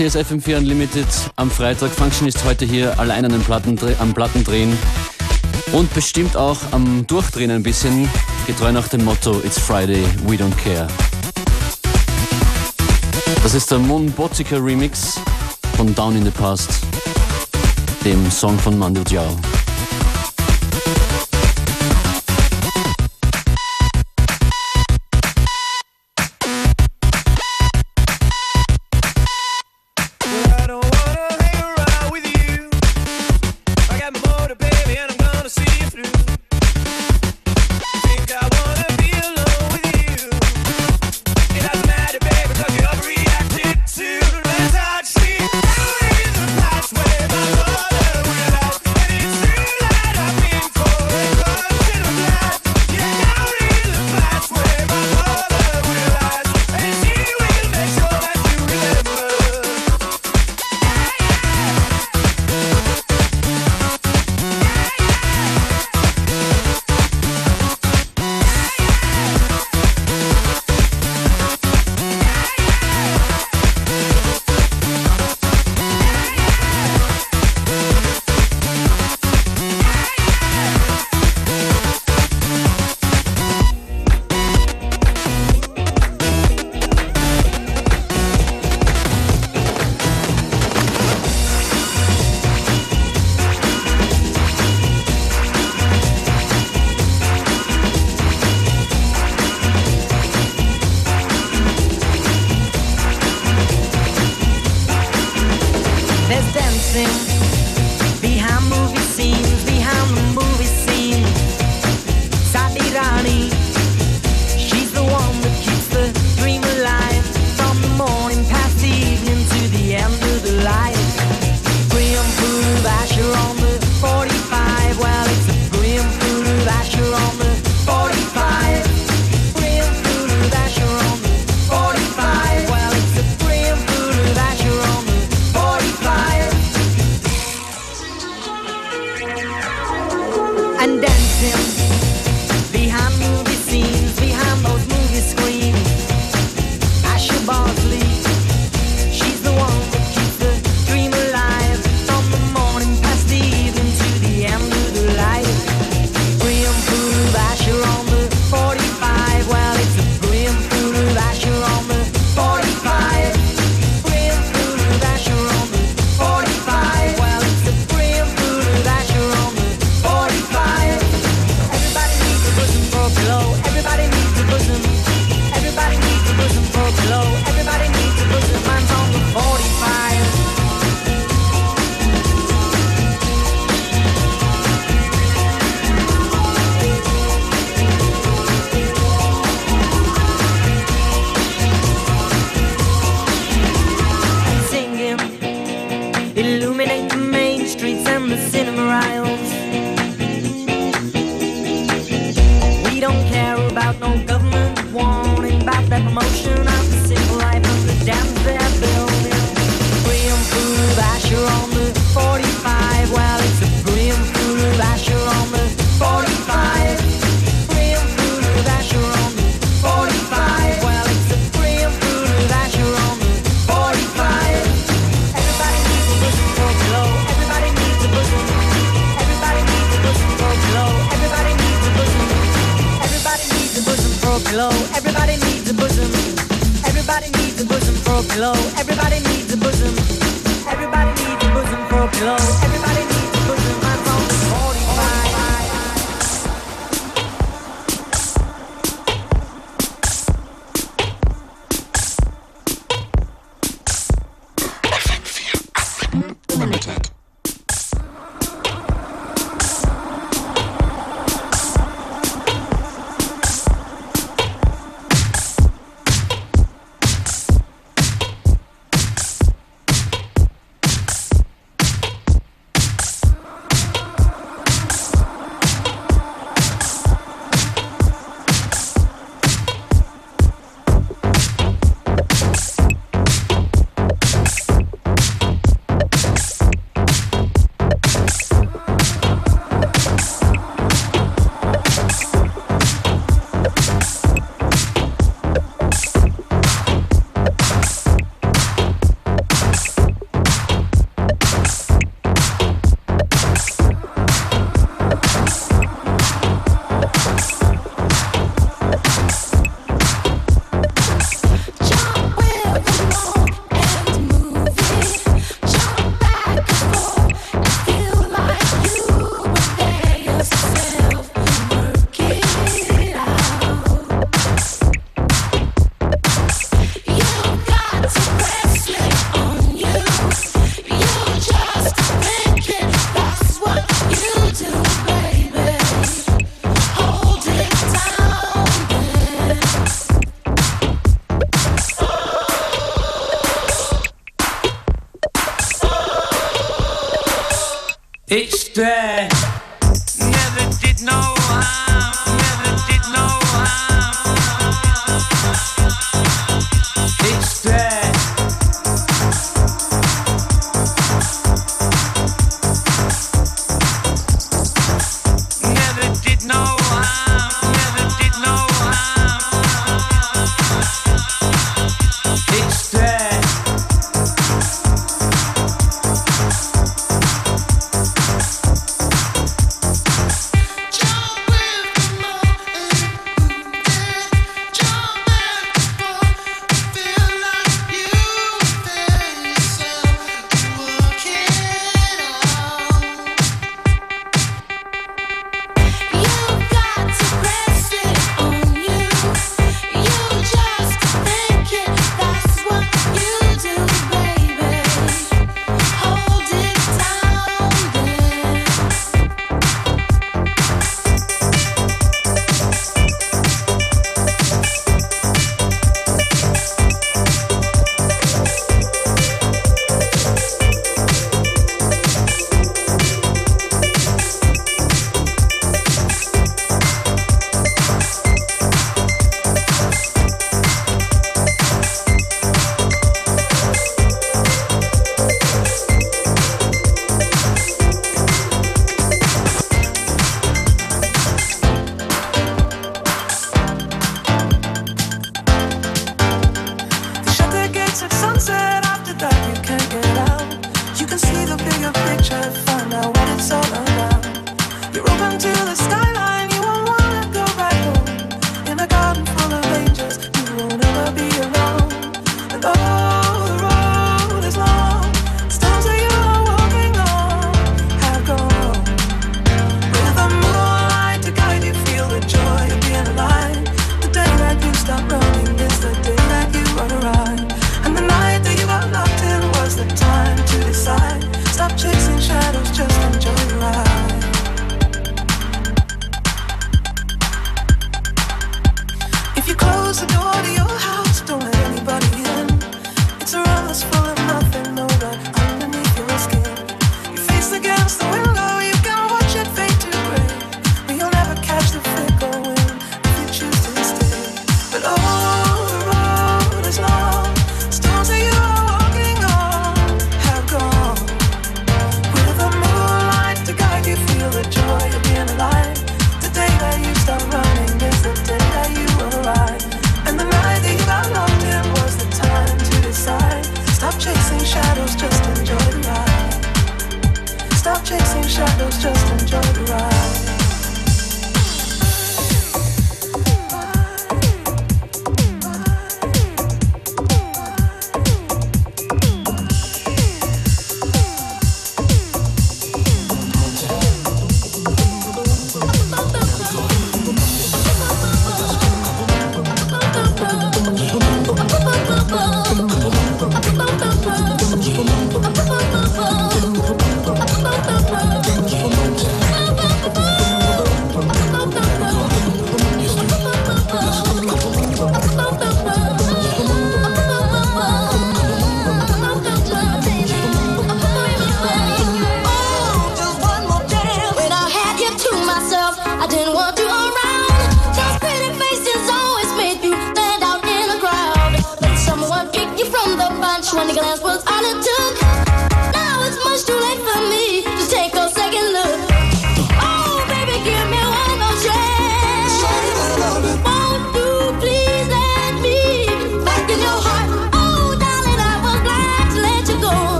Hier ist FM4 Unlimited am Freitag. Function ist heute hier allein an den Platten, am Plattendrehen und bestimmt auch am Durchdrehen ein bisschen, getreu nach dem Motto It's Friday, we don't care. Das ist der Mon Botziker Remix von Down in the Past, dem Song von Mandu Diao. pillow. Everybody needs a bosom. Everybody needs a bosom for a pillow. Everybody needs a bosom. Everybody needs a bosom for a pillow. Yeah. I'm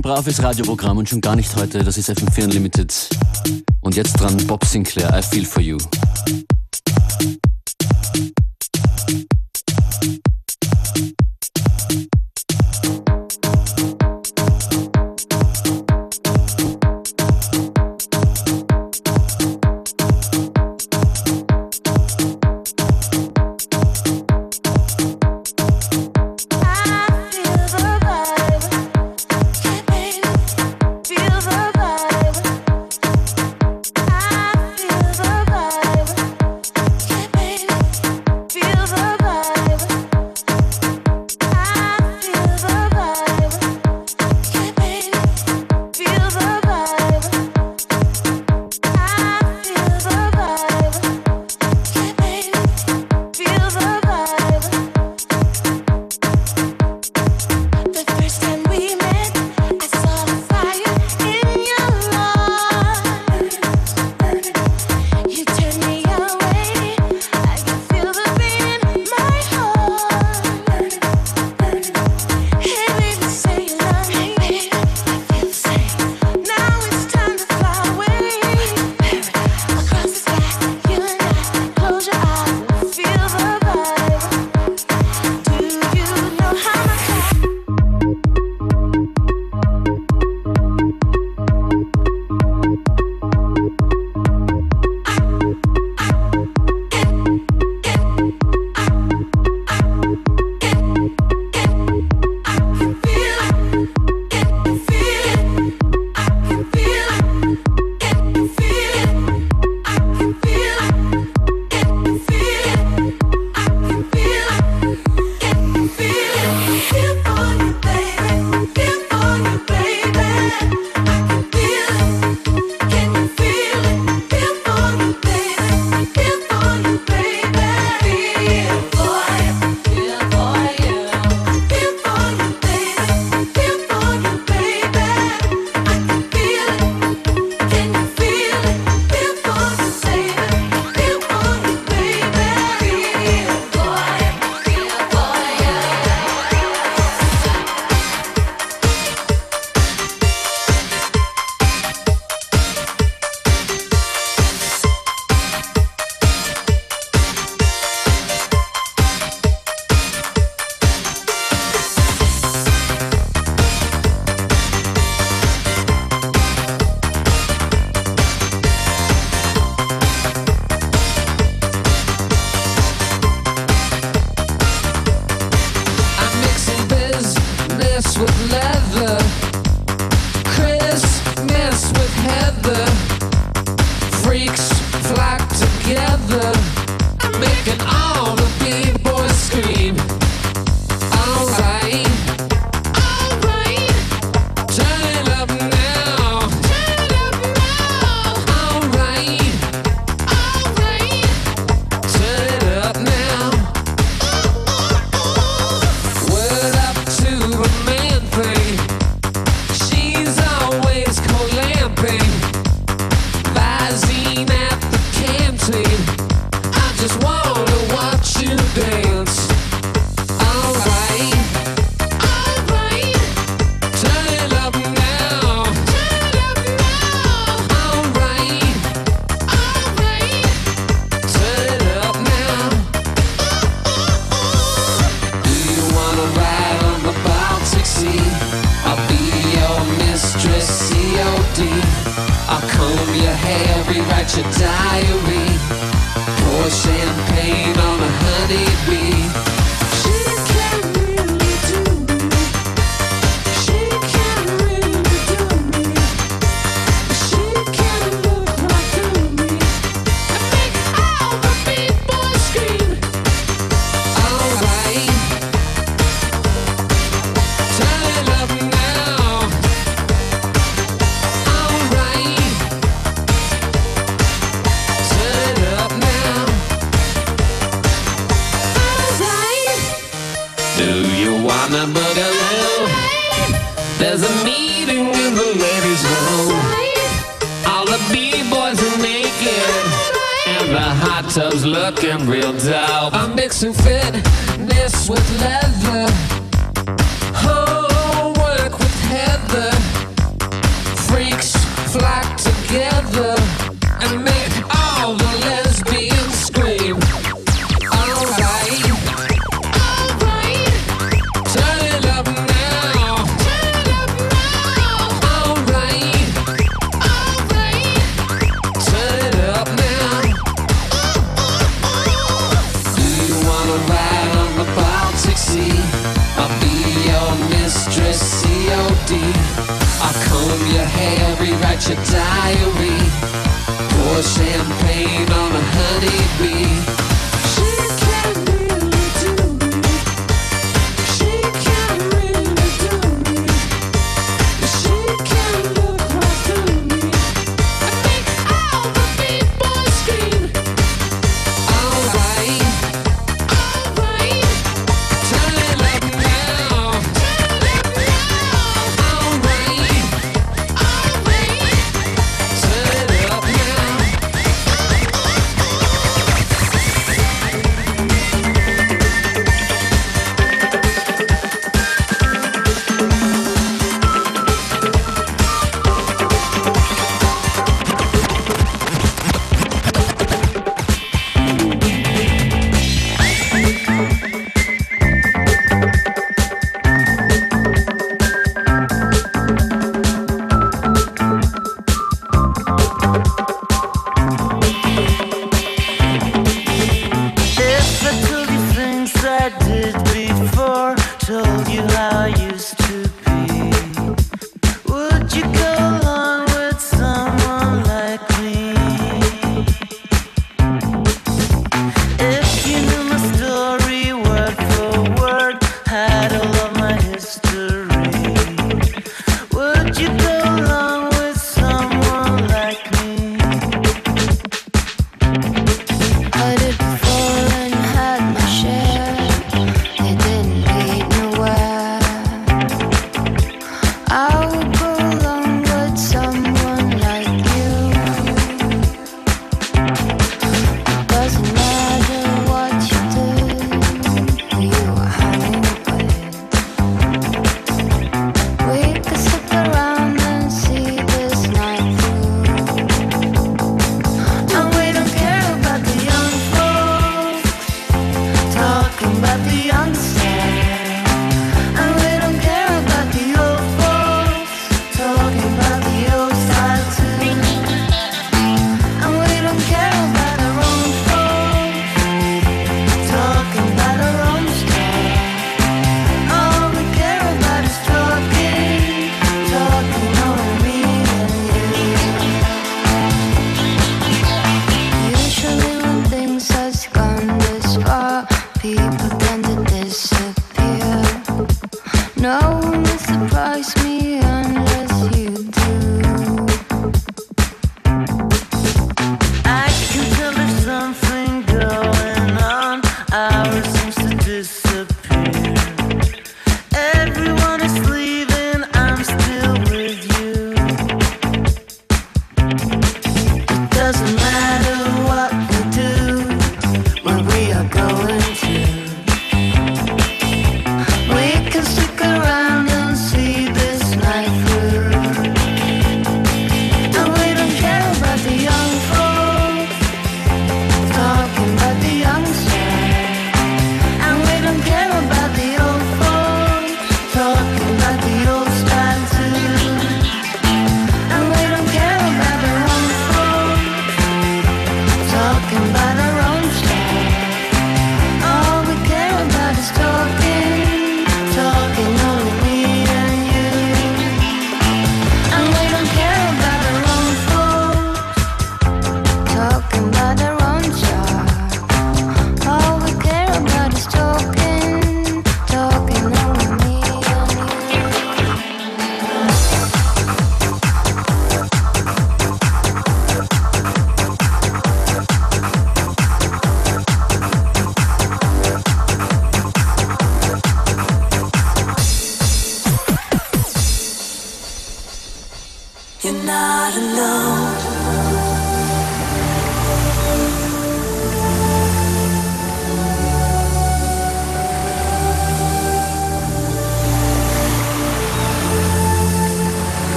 braves Radioprogramm und schon gar nicht heute. Das ist FM4 Unlimited. Und jetzt dran Bob Sinclair, I Feel For You.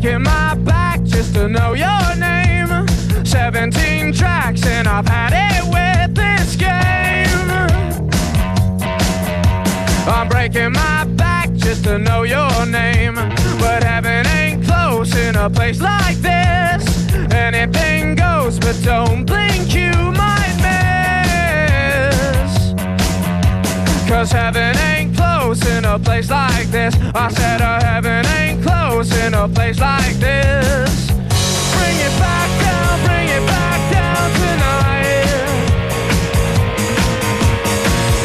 breaking my back just to know your name. 17 tracks and I've had it with this game. I'm breaking my back just to know your name. But heaven ain't close in a place like this. Anything goes, but don't blink, you might miss. Cause heaven ain't close got potential. I said uh, heaven ain't close in a place like this. Bring it back down, bring it back down tonight.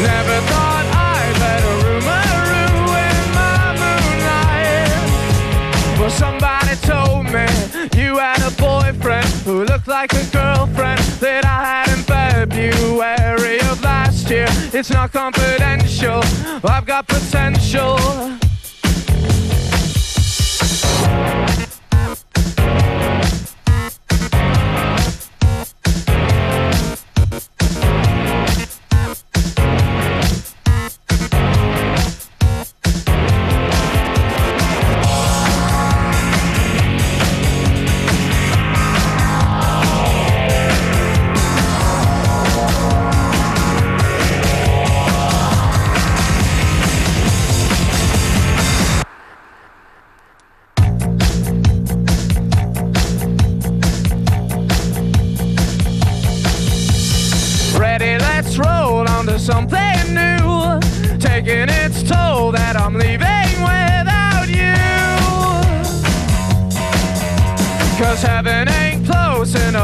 Never thought I'd let a rumor ruin my moonlight. Well, somebody told me you had a boyfriend who looked like a girlfriend that I'd let a it's not confidential. I've got potential.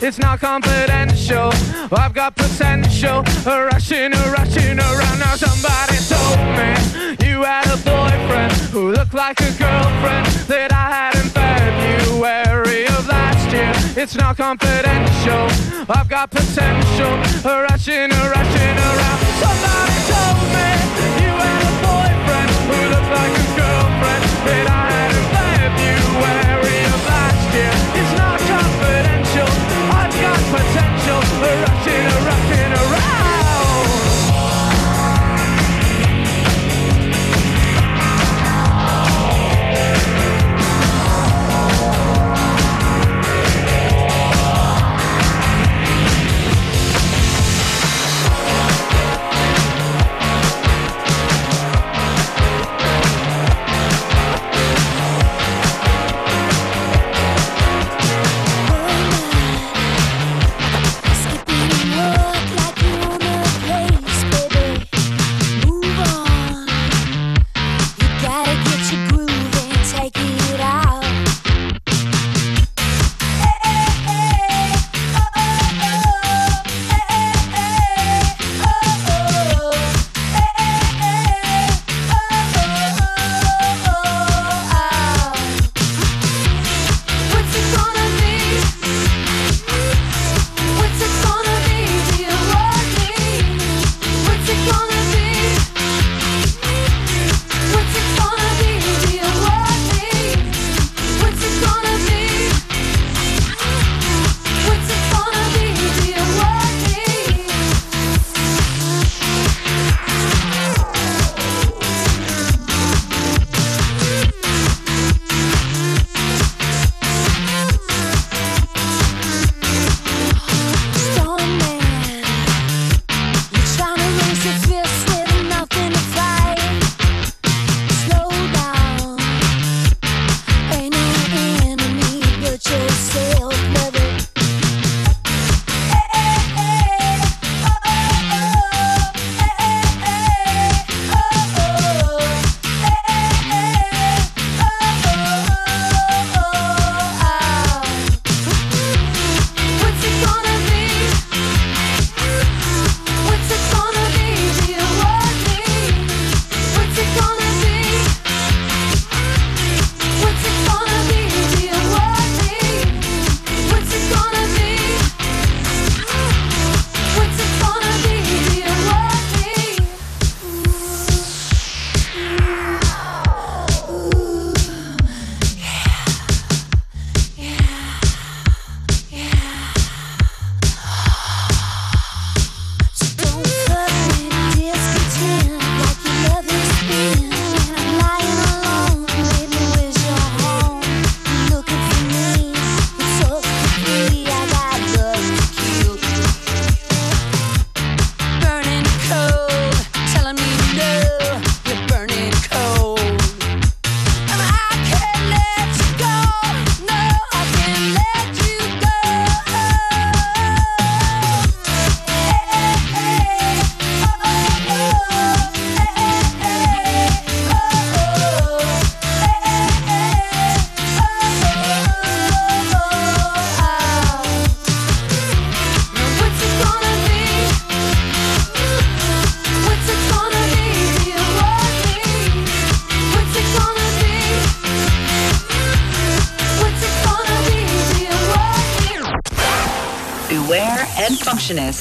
It's not confidential. I've got potential. Rushing, rushing around. Now somebody told me you had a boyfriend who looked like a girlfriend that I had in February of last year. It's not confidential. I've got potential. Rushing, rushing around. Somebody told me you had a boyfriend who looked like a girlfriend that I had in February. got potential, a rat rushing, a rat a.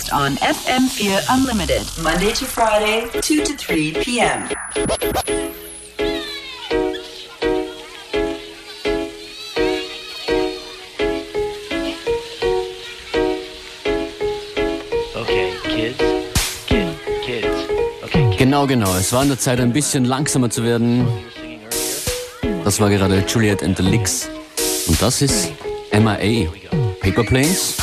broadcast on FM4 Unlimited, Monday to Friday, 2 to 3 p.m. Genau, genau. Es war an der Zeit, ein bisschen langsamer zu werden. Das war gerade Juliet and the Licks. Und das ist MIA. Paper Planes?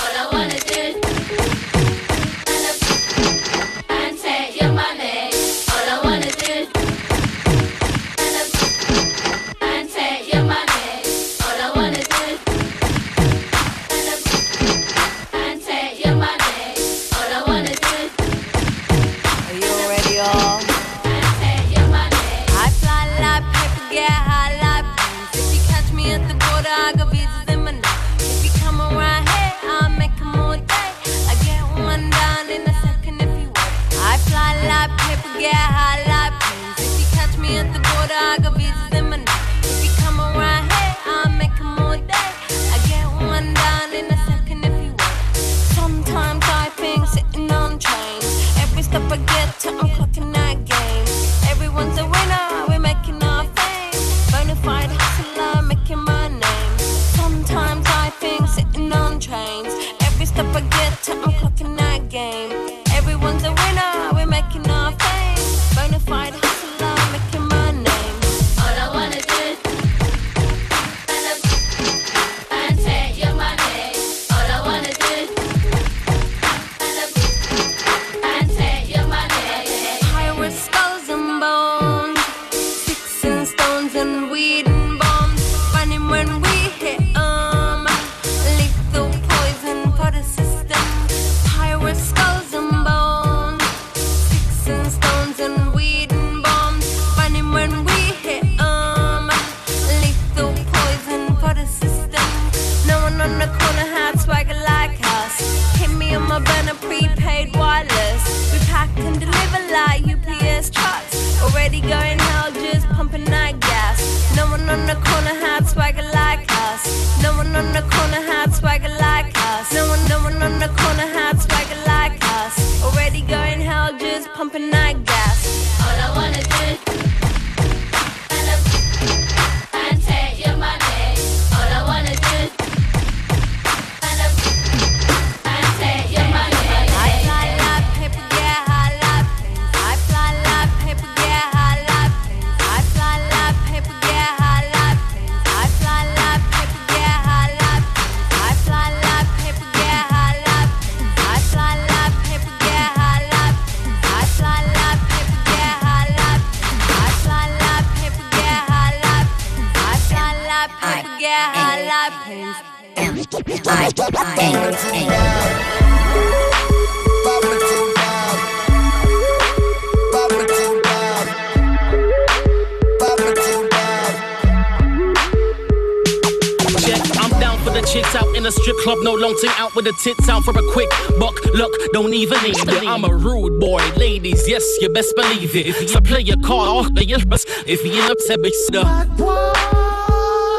Down chicks out in a strip club, no long ting out with the tits out for a quick buck. Look, don't even need it. I'm a rude boy, ladies, yes, you best believe it. So play your card off the bus if you end up said bitch stuff.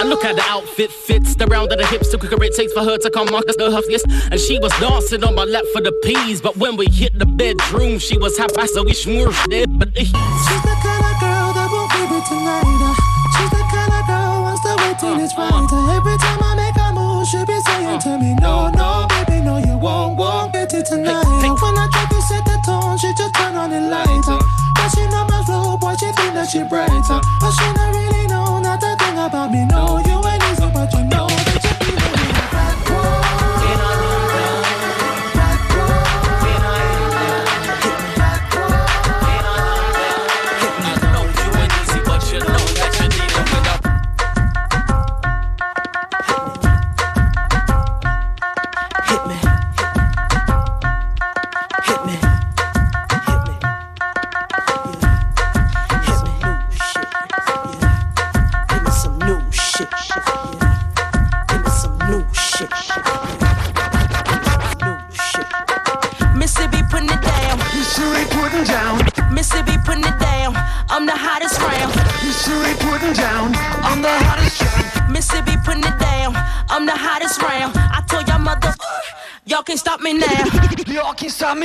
And look at the outfit fits the round of the hips, the quicker it takes for her to come on the huskiest. And she was dancing on my lap for the peas, but when we hit the bedroom, she was half so we smooshed it. But She's the kind of girl that won't give it tonight. She's the kind of girl wants to wait till it's right. Uh, every time I make a move, to me, No, no, baby, no, you won't, won't get it tonight. When I try to set the tone, she just turn on the light. Uh, but she know my flow, boy, she think that she bright. Uh, but she don't really know not a thing about me. No, you ain't easy, but you know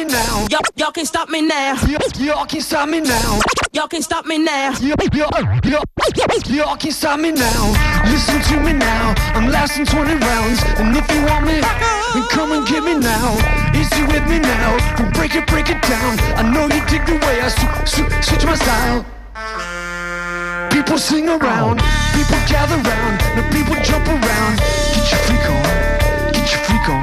me now. Y'all, y'all can't stop me now. Y'all, can't stop me now. Y'all can't stop me now. Y'all, can't stop me now. Listen to me now. I'm lasting 20 rounds. And if you want me, then come and get me now. Is you with me now? Then break it, break it down. I know you dig the way I sw- sw- switch my style. People sing around, people gather round, the people jump around. Get your freak on, get your freak on,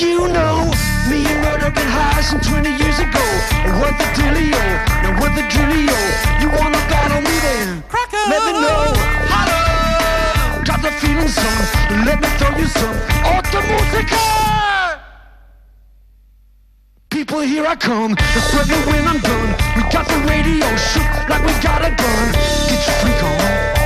you know. Me and Murder been high some 20 years ago. And what the dealio? Now what the drillio? You wanna battle me then? Let me know. Holla! Got the feeling some. Let me throw you some. Alta musica! People, here I come. The sweating when I'm done. We got the radio shook like we got a gun. Get your freak on.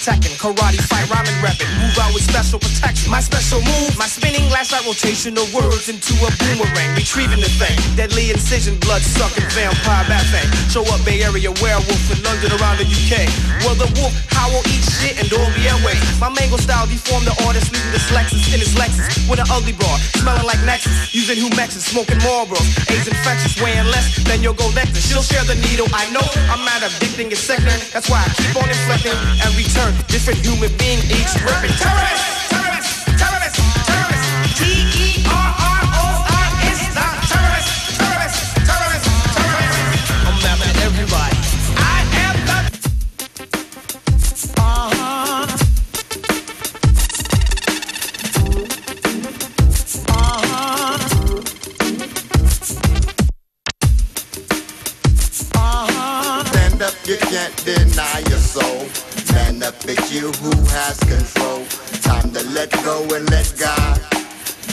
Section wrecking out rotation of words into a boomerang, retrieving the thing. Deadly incision, blood sucking vampire thing. Show up Bay Area werewolf in London around the UK. Well, the wolf howl, eat shit, and all be airways. My mango style deformed the artist, leaving this Lexus in his Lexus with an ugly broad, smelling like Nexus, using Humexes, smoking Marlboros. AIDS infectious, weighing less than your gold nectar. She'll share the needle, I know. I'm mad addicting, it's sickening. That's why I keep on inflecting and return. Different human being, each ripping. Terrorist, terrorist, you who has control. Time to let go and let God.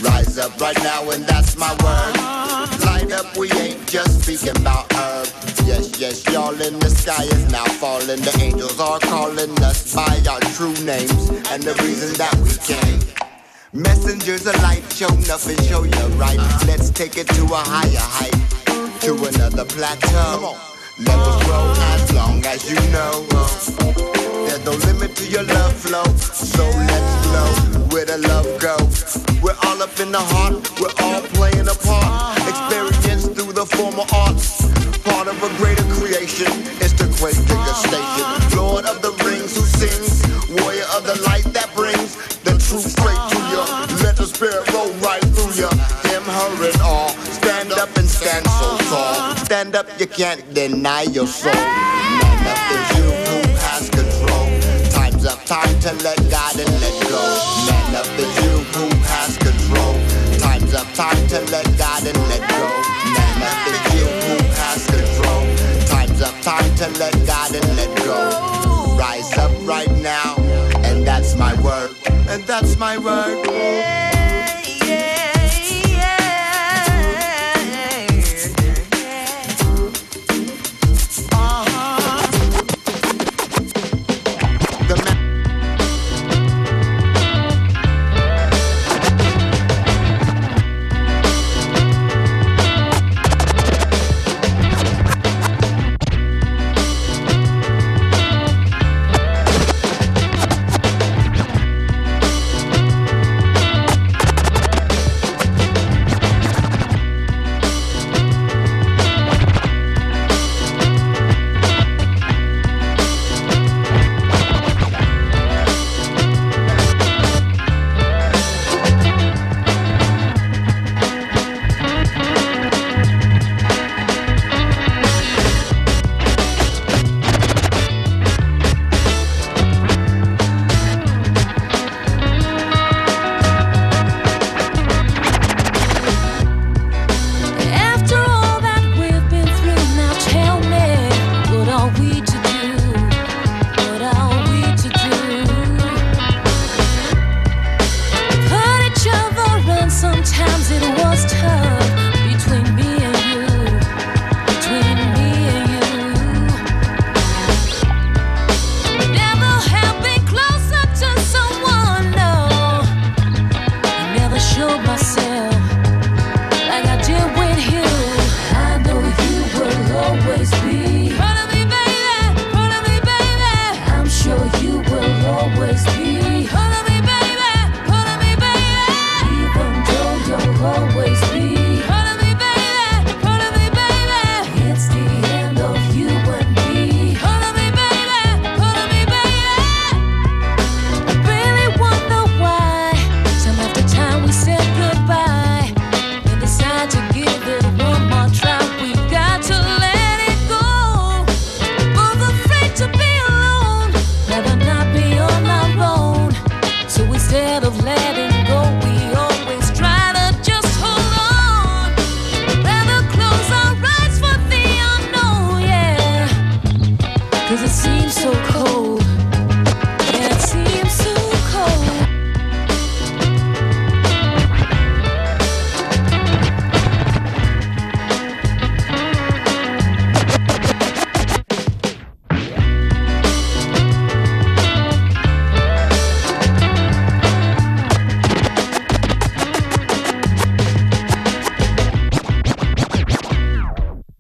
Rise up right now, and that's my word. Light up, we ain't just speaking about herb. Yes, yes, y'all in the sky is now falling. The angels are calling us by our true names and the reason that we came. Messengers of light, show nothing, show you right. Let's take it to a higher height, to another plateau. Levels grow as long as you know. There's no limit to your love flow, so let's flow where the love go. We're all up in the heart, we're all playing a part. Experience through the form of arts. Part of a greater creation is the great Digger Station. Lord of the Rings who sings, warrior of the light that brings the truth straight to you. Let the spirit roll right through you. Him, her, and all. Stand up and stand so tall. Stand up, you can't deny your soul. Time to let God and let go. Man up is you who has control. Time's up, time to let God and let go. Man up is you who has control. Time's up, time to let God and let go. Rise up right now, and that's my word. And that's my word.